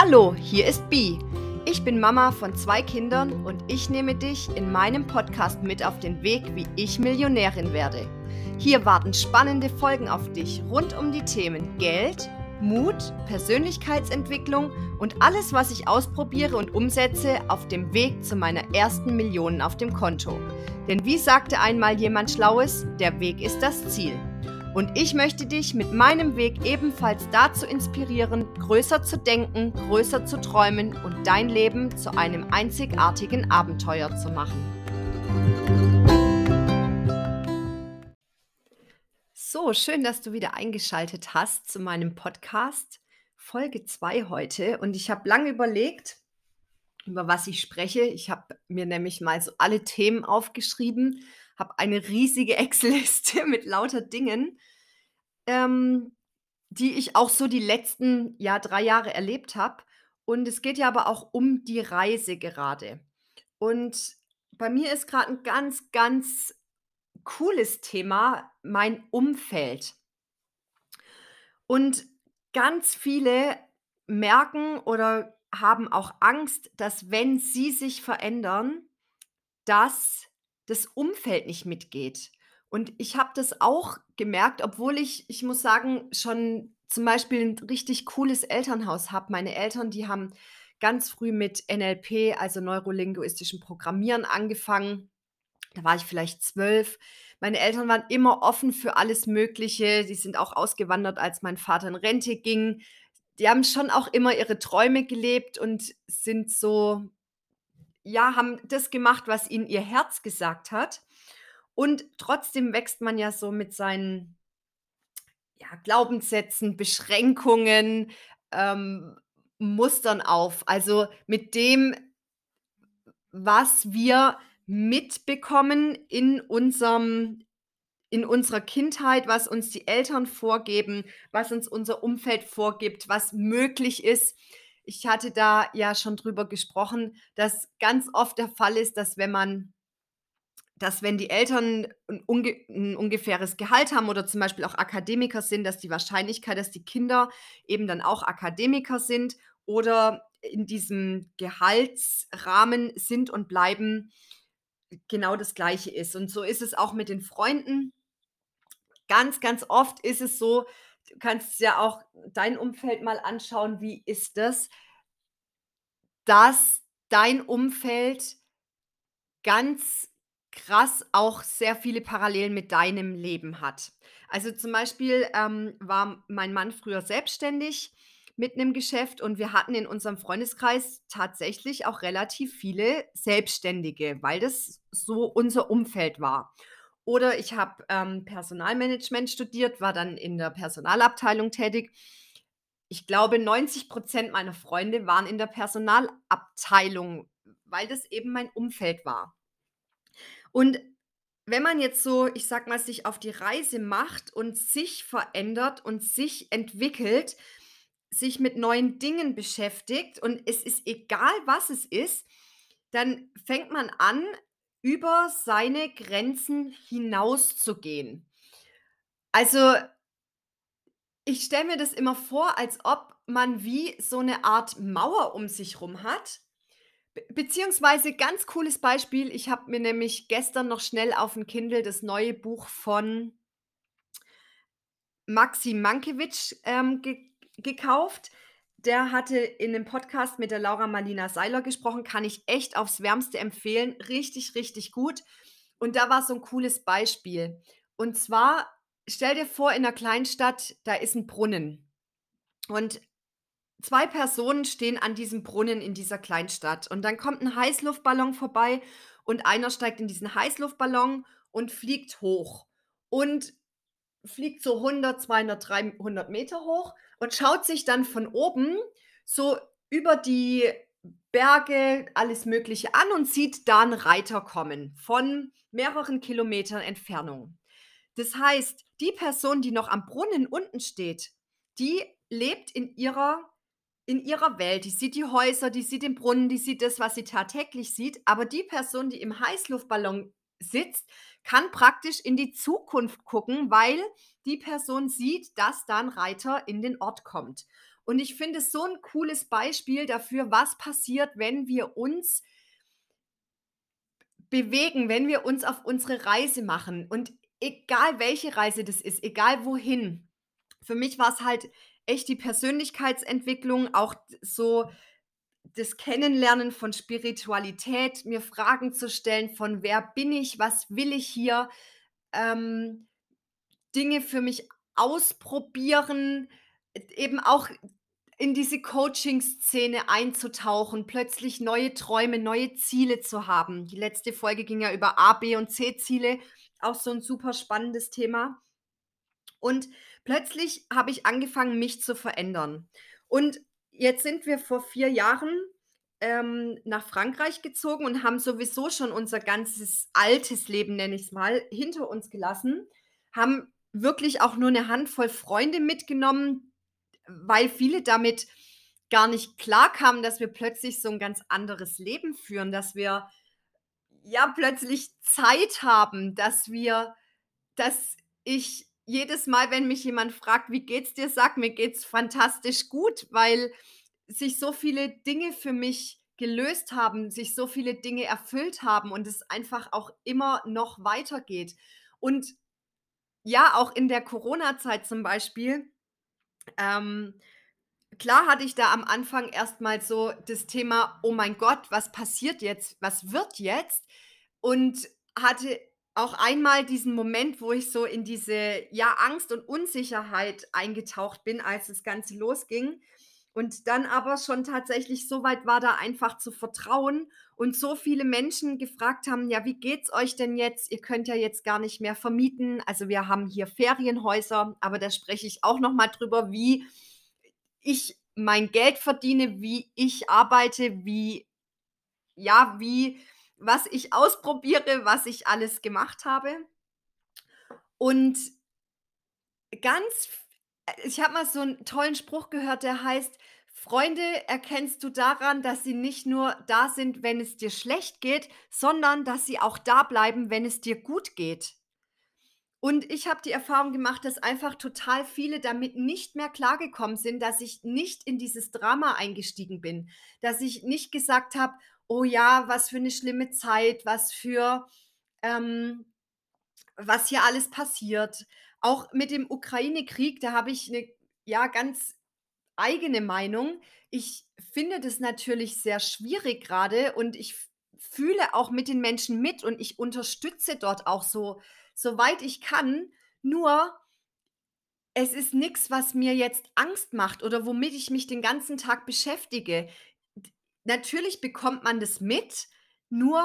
Hallo, hier ist Bi. Ich bin Mama von zwei Kindern und ich nehme dich in meinem Podcast mit auf den Weg, wie ich Millionärin werde. Hier warten spannende Folgen auf dich rund um die Themen Geld, Mut, Persönlichkeitsentwicklung und alles, was ich ausprobiere und umsetze auf dem Weg zu meiner ersten Millionen auf dem Konto. Denn wie sagte einmal jemand Schlaues, der Weg ist das Ziel. Und ich möchte dich mit meinem Weg ebenfalls dazu inspirieren, größer zu denken, größer zu träumen und dein Leben zu einem einzigartigen Abenteuer zu machen. So, schön, dass du wieder eingeschaltet hast zu meinem Podcast. Folge 2 heute. Und ich habe lange überlegt, über was ich spreche. Ich habe mir nämlich mal so alle Themen aufgeschrieben, habe eine riesige Excel-Liste mit lauter Dingen, ähm, die ich auch so die letzten ja, drei Jahre erlebt habe. Und es geht ja aber auch um die Reise gerade. Und bei mir ist gerade ein ganz, ganz cooles Thema, mein Umfeld. Und ganz viele merken oder haben auch Angst, dass wenn sie sich verändern, dass das Umfeld nicht mitgeht. Und ich habe das auch gemerkt, obwohl ich, ich muss sagen, schon zum Beispiel ein richtig cooles Elternhaus habe. Meine Eltern, die haben ganz früh mit NLP, also neurolinguistischen Programmieren, angefangen. Da war ich vielleicht zwölf. Meine Eltern waren immer offen für alles Mögliche. Die sind auch ausgewandert, als mein Vater in Rente ging. Die haben schon auch immer ihre Träume gelebt und sind so, ja, haben das gemacht, was ihnen ihr Herz gesagt hat. Und trotzdem wächst man ja so mit seinen ja, Glaubenssätzen, Beschränkungen, ähm, Mustern auf. Also mit dem, was wir mitbekommen in unserem in unserer Kindheit, was uns die Eltern vorgeben, was uns unser Umfeld vorgibt, was möglich ist. Ich hatte da ja schon drüber gesprochen, dass ganz oft der Fall ist, dass wenn man dass wenn die Eltern ein, unge ein ungefähres Gehalt haben oder zum Beispiel auch Akademiker sind, dass die Wahrscheinlichkeit, dass die Kinder eben dann auch Akademiker sind oder in diesem Gehaltsrahmen sind und bleiben, genau das Gleiche ist. Und so ist es auch mit den Freunden. Ganz, ganz oft ist es so, du kannst ja auch dein Umfeld mal anschauen, wie ist das, dass dein Umfeld ganz krass auch sehr viele Parallelen mit deinem Leben hat. Also zum Beispiel ähm, war mein Mann früher selbstständig mit einem Geschäft und wir hatten in unserem Freundeskreis tatsächlich auch relativ viele Selbstständige, weil das so unser Umfeld war. Oder ich habe ähm, Personalmanagement studiert, war dann in der Personalabteilung tätig. Ich glaube, 90 Prozent meiner Freunde waren in der Personalabteilung, weil das eben mein Umfeld war. Und wenn man jetzt so, ich sag mal, sich auf die Reise macht und sich verändert und sich entwickelt, sich mit neuen Dingen beschäftigt und es ist egal, was es ist, dann fängt man an, über seine Grenzen hinauszugehen. Also, ich stelle mir das immer vor, als ob man wie so eine Art Mauer um sich rum hat beziehungsweise ganz cooles Beispiel, ich habe mir nämlich gestern noch schnell auf dem Kindle das neue Buch von Maxim Mankiewicz, ähm, ge gekauft. Der hatte in 'nem Podcast mit der Laura Marlina Seiler gesprochen, kann ich echt aufs Wärmste empfehlen. Richtig, richtig gut. Und da war so ein cooles Beispiel. Und zwar, stell dir vor, in 'ner Kleinstadt, da ist ein Brunnen. Und Zwei Personen stehen an diesem Brunnen in dieser Kleinstadt und dann kommt ein Heißluftballon vorbei und einer steigt in diesen Heißluftballon und fliegt hoch und fliegt so 100, 200, 300 Meter hoch und schaut sich dann von oben so über die Berge, alles Mögliche an und sieht da einen Reiter kommen von mehreren Kilometern Entfernung. Das heißt, die Person, die noch am Brunnen unten steht, die lebt in ihrer in ihrer Welt. Die sieht die Häuser, die sieht den Brunnen, die sieht das, was sie tagtäglich sieht. Aber die Person, die im Heißluftballon sitzt, kann praktisch in die Zukunft gucken, weil die Person sieht, dass da ein Reiter in den Ort kommt. Und ich finde es so 'n cooles Beispiel dafür, was passiert, wenn wir uns bewegen, wenn wir uns auf unsere Reise machen. Und egal welche Reise das ist, egal wohin. Für mich war's halt echt die Persönlichkeitsentwicklung, auch so das Kennenlernen von Spiritualität, mir Fragen zu stellen von: „Wer bin ich? Was will ich hier?“ Ähm, Dinge für mich ausprobieren, e eben auch in diese Coaching-Szene einzutauchen, plötzlich neue Träume, neue Ziele zu haben. Die letzte Folge ging ja über A, B und C-Ziele, auch so 'n super spannendes Thema. Und plötzlich habe ich angefangen, mich zu verändern. Und jetzt sind wir vor 4 Jahren, ähm, nach Frankreich gezogen und haben sowieso schon unser ganzes altes Leben, nenne ich's mal, hinter uns gelassen, haben wirklich auch nur 'ne Handvoll Freunde mitgenommen, weil viele damit gar nicht klarkamen, dass wir plötzlich so 'n ganz anderes Leben führen, dass wir, ja, plötzlich Zeit haben, dass wir dass ich jedes Mal, wenn mich jemand fragt: „Wie geht's dir?“ sage: „Mir geht's fantastisch gut“, weil sich so viele Dinge für mich gelöst haben, sich so viele Dinge erfüllt haben und es einfach auch immer noch weitergeht. Und ja, auch in der Corona-Zeit zum Beispiel, ähm, klar hatte ich da am Anfang erst mal so das Thema: „Oh mein Gott, was passiert jetzt? Was wird jetzt?“ Und hatte auch einmal diesen Moment, wo ich so in diese, ja, Angst und Unsicherheit eingetaucht bin, als das Ganze losging und dann aber schon tatsächlich so weit war, da einfach zu vertrauen und so viele Menschen gefragt haben: „Ja, wie geht's euch denn jetzt? Ihr könnt ja jetzt gar nicht mehr vermieten.“ Also, wir haben hier Ferienhäuser, aber da spreche ich auch noch mal drüber, wie ich mein Geld verdiene, wie ich arbeite, wie ja, wie was ich ausprobiere, was ich alles gemacht habe. Und ganz ich habe mal so 'n tollen Spruch gehört, der heißt: „Freunde erkennst du daran, dass sie nicht nur da sind, wenn es dir schlecht geht, sondern dass sie auch da bleiben, wenn es dir gut geht.“ Und ich habe die Erfahrung gemacht, dass einfach total viele damit nicht mehr klargekommen sind, dass ich nicht in dieses Drama eingestiegen bin, dass ich nicht gesagt habe: „Oh ja, was für 'ne schlimme Zeit, was für ähm, was hier alles passiert.“ Auch mit dem Ukraine-Krieg, da habe ich 'ne, ja, ganz eigene Meinung. Ich finde das natürlich sehr schwierig grade und ich fühle auch mit den Menschen mit und ich unterstütze dort auch so soweit ich kann. Nur es ist nix, was mir jetzt Angst macht oder womit ich mich den ganzen Tag beschäftige. Natürlich bekommt man das mit, nur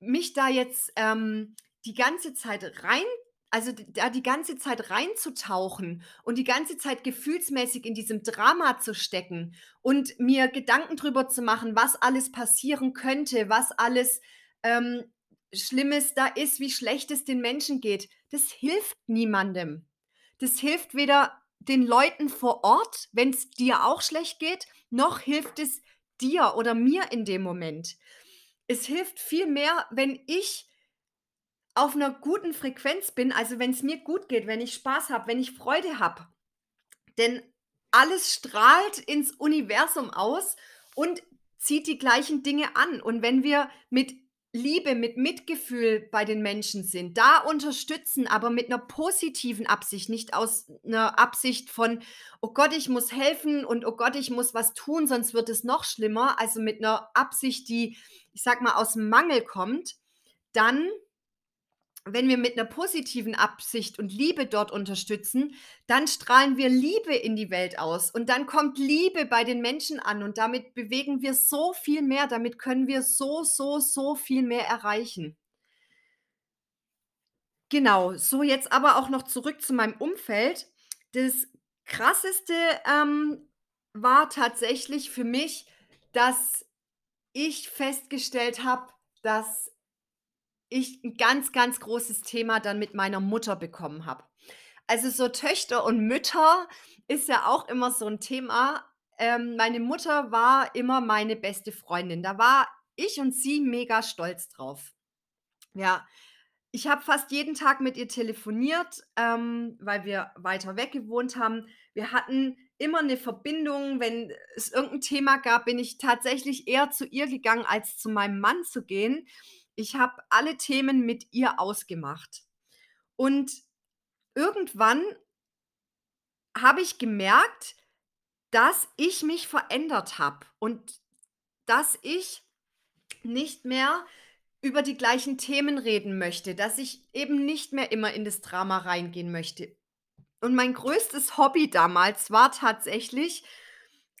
mich da jetzt, ähm, die ganze Zeit rein also, da die ganze Zeit reinzutauchen und die ganze Zeit gefühlsmäßig in diesem Drama zu stecken und mir Gedanken drüber zu machen, was alles passieren könnte, was alles, ähm, Schlimmes da ist, wie schlecht es den Menschen geht, das hilft niemandem. Das hilft weder den Leuten vor Ort, wenn's dir auch schlecht geht, noch hilft es dir oder mir in dem Moment. Es hilft viel mehr, wenn ich auf 'ner guten Frequenz bin, also, wenn's mir gut geht, wenn ich Spaß habe, wenn ich Freude habe. Denn alles strahlt ins Universum aus und zieht die gleichen Dinge an. Und wenn wir mit Liebe, mit Mitgefühl bei den Menschen sind, da unterstützen, aber mit 'ner positiven Absicht, nicht aus 'ner Absicht von: „Oh Gott, ich muss helfen und oh Gott, ich muss was tun, sonst wird es noch schlimmer.“ Also, mit 'ner Absicht, die, ich sage mal, aus'm Mangel kommt, dann wenn wir mit 'ner positiven Absicht und Liebe dort unterstützen, dann strahlen wir Liebe in die Welt aus und dann kommt Liebe bei den Menschen an und damit bewegen wir so viel mehr. Damit können wir so, so, so viel mehr erreichen. Genau, so jetzt aber auch noch zurück zu meinem Umfeld. Das Krasseste, ähm, war tatsächlich für mich, dass ich festgestellt habe, dass ich 'n ganz, ganz großes Thema dann mit meiner Mutter bekommen habe. Also, so Töchter und Mütter ist ja auch immer so 'n Thema. Ähm, meine Mutter war immer meine beste Freundin. Da war ich und sie mega stolz drauf. Ja. ich habe fast jeden Tag mit ihr telefoniert, ähm, weil wir weiter weg gewohnt haben. Wir hatten immer 'ne Verbindung. Wenn es irgend 'n Thema gab, bin ich tatsächlich eher zu ihr gegangen, als zu meinem Mann zu gehen. Ich habe alle Themen mit ihr ausgemacht. Und irgendwann habe ich gemerkt, dass ich mich verändert habe und dass ich nicht mehr über die gleichen Themen reden möchte, dass ich eben nicht mehr immer in das Drama reingehen möchte. Und mein größtes Hobby damals war tatsächlich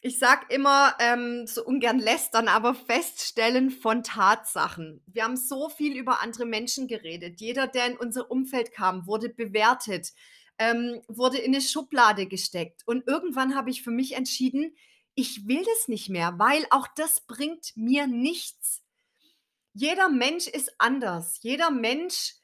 ich sage immer, ähm, so ungern lästern, aber Feststellen von Tatsachen. Wir haben so viel über andere Menschen geredet. Jeder, der in unser Umfeld kam, wurde bewertet, ähm, wurde in 'ne Schublade gesteckt. Und irgendwann habe ich für mich entschieden: „Ich will das nicht mehr“, weil auch das bringt mir nichts. Jeder Mensch ist anders. Jeder Mensch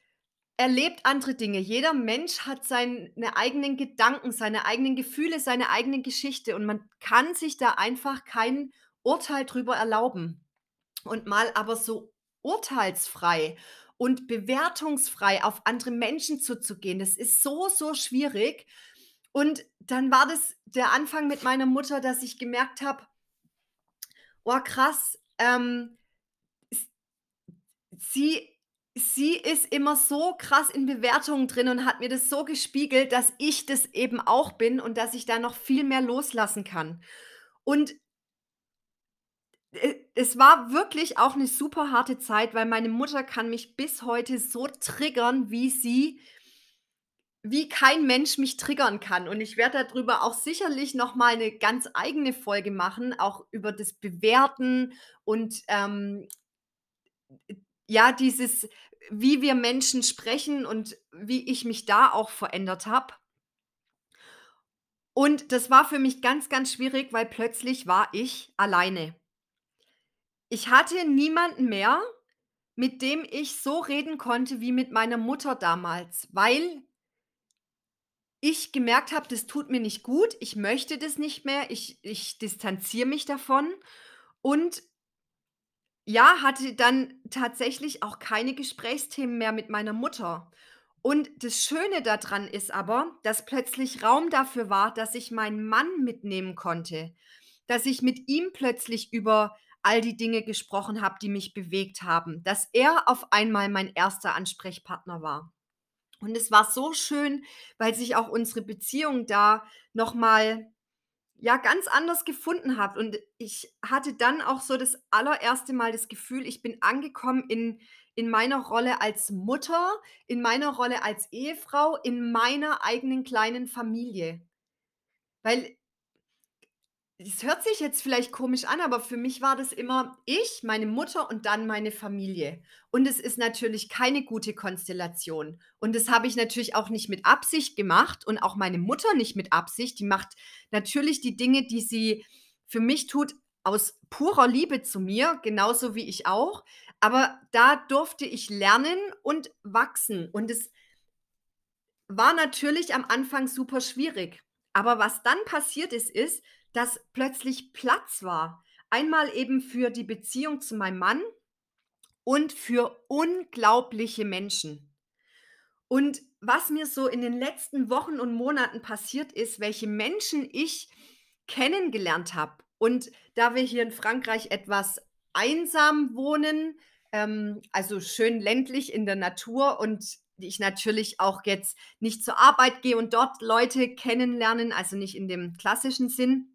erlebt andere Dinge. Jeder Mensch hat seine eigenen Gedanken, seine eigenen Gefühle, seine eigene Geschichte und man kann sich da einfach kein Urteil drüber erlauben. Und mal aber so urteilsfrei und bewertungsfrei auf andere Menschen zuzugehen, das ist so, so schwierig. Und dann war das der Anfang mit meiner Mutter, dass ich gemerkt habe: „Oh krass, ähm, sie sie ist immer so krass in Bewertungen drin und hat mir das so gespiegelt, dass ich das eben auch bin und dass ich da noch viel mehr loslassen kann.“ Und äh, es war wirklich auch 'ne super harte Zeit, weil meine Mutter kann mich bis heute so triggern, wie sie wie kein Mensch mich triggern kann. Und ich werde da drüber auch sicherlich noch mal 'ne ganz eigene Folge machen, auch über das Bewerten und, ähm, ja, dieses wie wir Menschen sprechen und wie ich mich da auch verändert habe. Und das war für mich ganz, ganz schwierig, weil plötzlich war ich alleine. Ich hatte niemanden mehr, mit dem ich so reden konnte wie mit meiner Mutter damals, weil ich gemerkt habe, das tut mir nicht gut. Ich möchte das nicht mehr. Ich ich distanziere mich davon und ja, hatte dann tatsächlich auch keine Gesprächsthemen mehr mit meiner Mutter. Und das Schöne da dran ist aber, dass plötzlich Raum dafür war, dass ich meinen Mann mitnehmen konnte, dass ich mit ihm plötzlich über all die Dinge gesprochen habe, die mich bewegt haben, dass er auf einmal mein 1. Ansprechpartner war. Und es war so schön, weil sich auch unsere Beziehung da noch mal, ja, ganz anders gefunden hat. Und ich hatte dann auch so das allererste Mal das Gefühl, ich bin angekommen in in meiner Rolle als Mutter, in meiner Rolle als Ehefrau, in meiner eigenen kleinen Familie. Weil es hört sich jetzt vielleicht komisch an, aber für mich war das immer ich, meine Mutter und dann meine Familie. Und es ist natürlich keine gute Konstellation. Und das habe ich natürlich auch nicht mit Absicht gemacht und auch meine Mutter nicht mit Absicht. Die macht natürlich die Dinge, die sie für mich tut, aus purer Liebe zu mir, genauso wie ich auch. Aber da durfte ich lernen und wachsen. Und es war natürlich am Anfang super schwierig. Aber was dann passiert ist, ist, dass plötzlich Platz war. Einmal eben für die Beziehung zu meinem Mann und für unglaubliche Menschen. Und was mir so in den letzten Wochen und Monaten passiert ist, welche Menschen ich kennengelernt habe. Und da wir hier in Frankreich etwas einsam wohnen, ähm, also schön ländlich in der Natur und ich natürlich auch jetzt nicht zur Arbeit gehe und dort Leute kennenlernen, also nicht in dem klassischen Sinn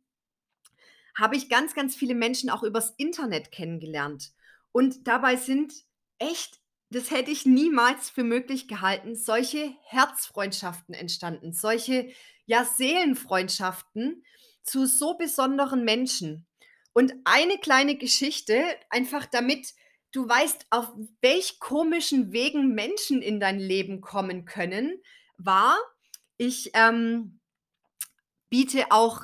habe ich ganz, ganz viele Menschen auch übers Internet kennengelernt. Und dabei sind echt das hätte ich niemals für möglich gehalten, solche Herzfreundschaften entstanden, solche, ja, Seelenfreundschaften zu so besonderen Menschen. Und eine kleine Geschichte, einfach damit du weißt, auf welch komischen Wegen Menschen in dein Leben kommen können, war, ich, ähm, biete auch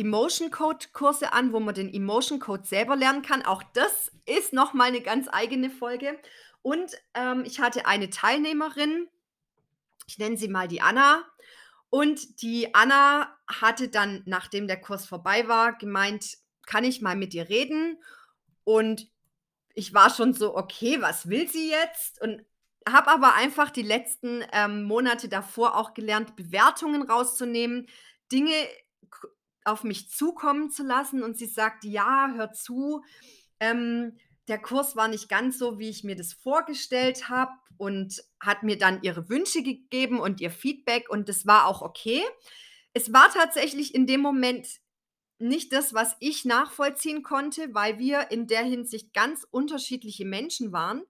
Emotion Code Kurse an, wo man den Emotion Code selber lernen kann. Auch das ist noch mal 'ne ganz eigene Folge. Und, ähm, ich hatte eine Teilnehmerin, ich nenne sie mal die Anna. Und die Anna hatte dann, nachdem der Kurs vorbei war, gemeint: „Kann ich mal mit dir reden?“ Und ich war schon so: „Okay, was will sie jetzt?“ Und habe aber einfach die letzten, ähm, Monate davor auch gelernt, Bewertungen rauszunehmen, Dinge auf mich zukommen zu lassen und sie sagt: „Ja, hör zu, ähm, der Kurs war nicht ganz so, wie ich mir das vorgestellt habe“ und hat mir dann ihre Wünsche gegeben und ihr Feedback und das war auch okay. Es war tatsächlich in dem Moment nicht das, was ich nachvollziehen konnte, weil wir in der Hinsicht ganz unterschiedliche Menschen waren.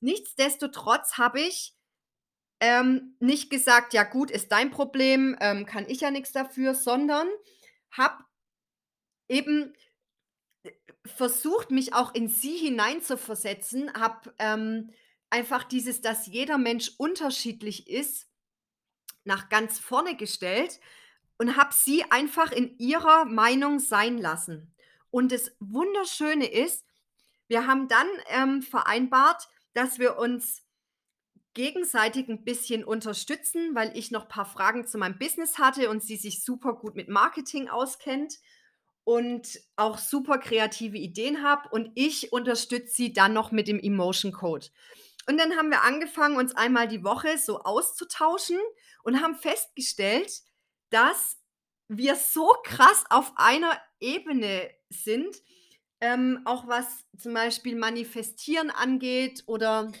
Nichtsdestotrotz habe ich, ähm, nicht gesagt: „Ja gut, ist dein Problem, ähm, kann ich ja nix dafür“, sondern habe eben, äh, versucht, mich auch in sie hineinzuversetzen, habe, ähm, einfach dieses, dass jeder Mensch unterschiedlich ist, nach ganz vorne gestellt und habe sie einfach in ihrer Meinung sein lassen. Und das Wunderschöne ist, wir haben dann, ähm, vereinbart, dass wir uns gegenseitig 'n bisschen unterstützen, weil ich noch paar Fragen zu meinem Business hatte und sie sich super gut mit Marketing auskennt und auch super kreative Ideen habe und ich unterstütze sie dann noch mit dem Emotion Code. Und dann haben wir angefangen, uns einmal die Woche so auszutauschen und haben festgestellt, dass wir so krass auf einer Ebene sind, ähm, auch was zum Beispiel Manifestieren angeht oder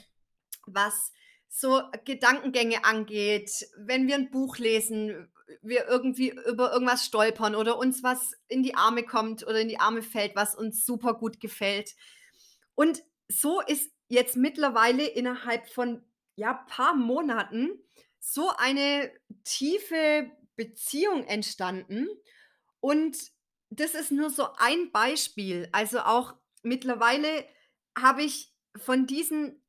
was so Gedankengänge angeht. Wenn wir 'n Buch lesen, wir irgendwie über irgendwas stolpern oder uns was in die Arme kommt oder in die Arme fällt, was uns super gut gefällt. Und so ist jetzt mittlerweile innerhalb von, ja, paar Monaten so eine tiefe Beziehung entstanden und das ist nur so ein Beispiel. Also, auch mittlerweile habe ich von diesen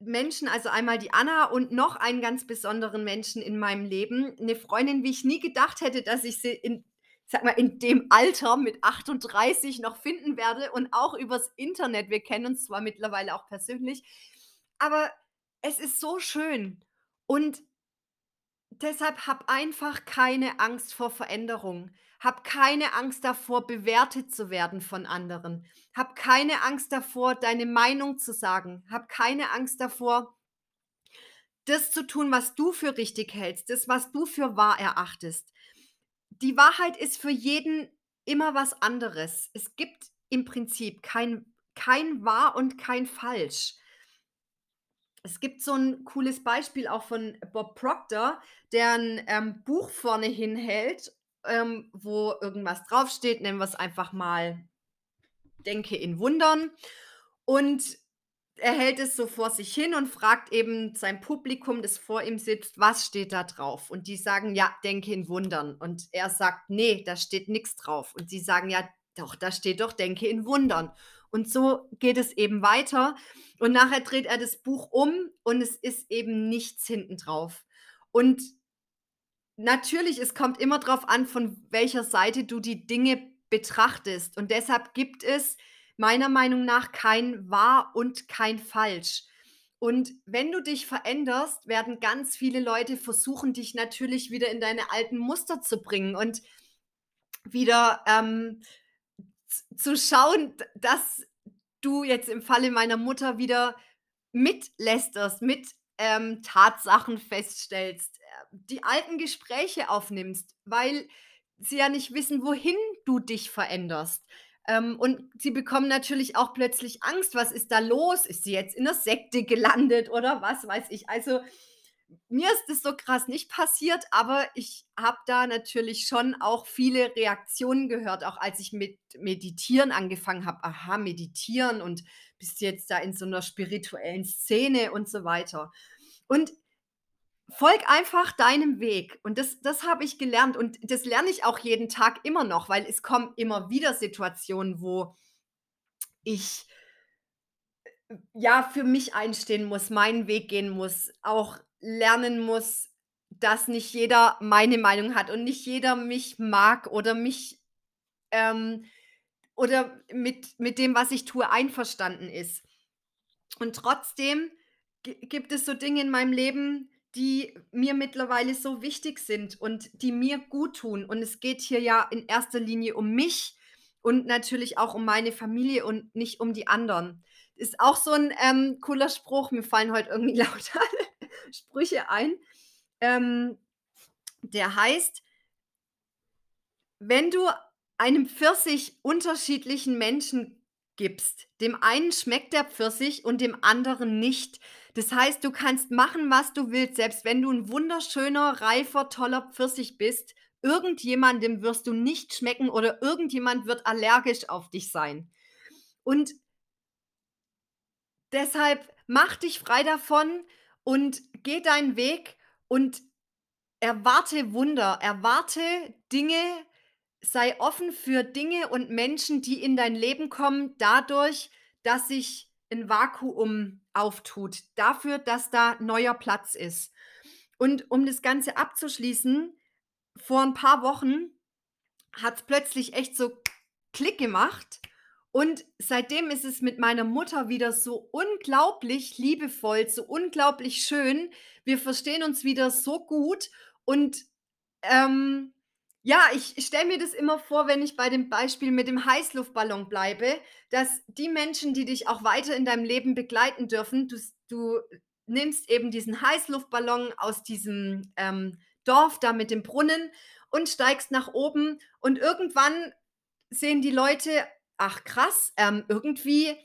Menschen, also einmal die Anna und noch einen ganz besonderen Menschen in meinem Leben, 'ne Freundin, wie ich nie gedacht hätte, dass ich sie in sage mal, in dem Alter mit 38 noch finden werde und auch übers Internet. Wir kennen uns zwar mittlerweile auch persönlich, aber es ist so schön und deshalb hab einfach keine Angst vor Veränderung. Hab keine Angst davor, bewertet zu werden von anderen. Hab keine Angst davor, deine Meinung zu sagen. Hab keine Angst davor das zu tun, was du für richtig hältst, das, was du für wahr erachtest. Die Wahrheit ist für jeden immer was anderes. Es gibt im Prinzip kein kein wahr und kein falsch. Es gibt so 'n cooles Beispiel auch von Bob Proctor, der 'n, ähm, Buch vorne hinhält, ähm, wo irgendwas draufsteht. Nennen wir's einfach mal „Denke in Wundern“. Und er hält es so vor sich hin und fragt eben sein Publikum, das vor ihm sitzt: „Was steht da drauf?“ Und die sagen: „Ja, denke in Wundern.“ Und er sagt: „Ne, da steht nix drauf.“ Und sie sagen: „Ja, doch, da steht doch denke in Wundern.“ Und so geht es eben weiter. Und nachher dreht er das Buch um und es ist eben nichts hinten drauf. Und natürlich, es kommt immer drauf an, von welcher Seite du die Dinge betrachtest. Und deshalb gibt es meiner Meinung nach kein wahr und kein falsch. Und wenn du dich veränderst, werden ganz viele Leute versuchen, dich natürlich wieder in deine alten Muster zu bringen und wieder, ähm, zu schauen, dass du jetzt im Falle meiner Mutter wieder mitlästerst, mit, ähm, Tatsachen feststellst, die alten Gespräche aufnimmst, weil sie ja nicht wissen, wohin du dich veränderst. Ähm, und sie bekommen natürlich auch plötzlich Angst. Was ist da los? Ist sie jetzt in 'ner Sekte gelandet oder was weiß ich? Also, mir ist das so krass nicht passiert, aber ich habe da natürlich schon auch viele Reaktionen gehört, auch als ich mit Meditieren angefangen habe. „Aha, meditieren und bist jetzt da in so 'ner spirituellen Szene“ und so weiter. Und folge einfach deinem Weg. Und das das habe ich gelernt und das lerne ich auch jeden Tag immer noch, weil es kommen immer wieder Situationen, wo ich ja, für mich einstehen muss, meinen Weg gehen muss, auch lernen muss, dass nicht jeder meine Meinung hat und nicht jeder mich mag oder mich, ähm oder mit mit dem, was ich tue, einverstanden ist. Und trotzdem gi gibt es so Dinge in meinem Leben, die mir mittlerweile so wichtig sind und die mir guttun. Und es geht hier ja in erster Linie um mich und natürlich auch um meine Familie und nicht um die anderen. ist auch so 'n, ähm, cooler Spruch. Mir fallen heute irgendwie lauter Sprüche ein. Ähm, der heißt wenn du einem Pfirsich unterschiedlichen Menschen gibst, dem einen schmeckt der Pfirsich und dem anderen nicht. Das heißt, du kannst machen, was du willst, selbst wenn du 'n wunderschöner, reifer, toller Pfirsich bist, irgendjemandem wirst du nicht schmecken oder irgendjemand wird allergisch auf dich sein. Und deshalb mach dich frei davon und geh deinen Weg und erwarte Wunder, erwarte Dinge, sei offen für Dinge und Menschen, die in dein Leben kommen, dadurch, dass sich 'n Vakuum auftut, dafür, dass da neuer Platz ist. Und um das Ganze abzuschließen, vor 'n paar Wochen hat's plötzlich echt so Klick gemacht und seitdem ist es mit meiner Mutter wieder so unglaublich liebevoll, so unglaublich schön. Wir verstehen uns wieder so gut und, ähm, ja, ich stelle mir das immer vor, wenn ich bei dem Beispiel mit dem Heißluftballon bleibe, dass die Menschen, die dich auch weiter in deinem Leben begleiten dürfen, du du nimmst eben diesen Heißluftballon aus diesem, ähm, Dorf da mit dem Brunnen und steigst nach oben und irgendwann sehen die Leute: „Ach krass, ähm, irgendwie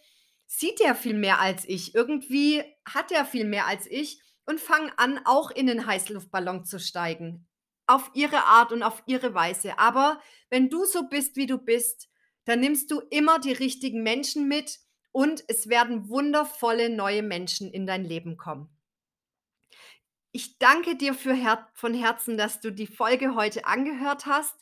sieht der viel mehr als ich. Irgendwie hat der viel mehr als ich“, und fangen an, auch in den Heißluftballon zu steigen, auf ihre Art und auf ihre Weise. Aber wenn du so bist, wie du bist, dann nimmst du immer die richtigen Menschen mit und es werden wundervolle neue Menschen in dein Leben kommen. Ich danke dir Her von Herzen, dass du die Folge heute angehört hast.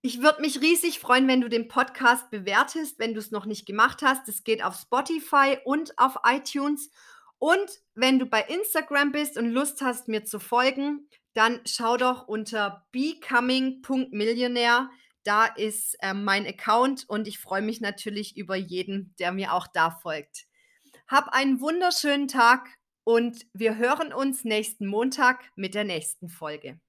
Ich würde mich riesig freuen, wenn du den Podcast bewertest, wenn du's noch nicht gemacht hast. Das geht auf Spotify und auf iTunes. Und wenn du bei Instagram bist und Lust hast, mir zu folgen, dann schau doch unter becoming.millionaire. Da ist, ähm, mein Account und ich freue mich natürlich über jeden, der mir auch da folgt. Hab einen wunderschönen Tag und wir hören uns nächsten Montag mit der nächsten Folge.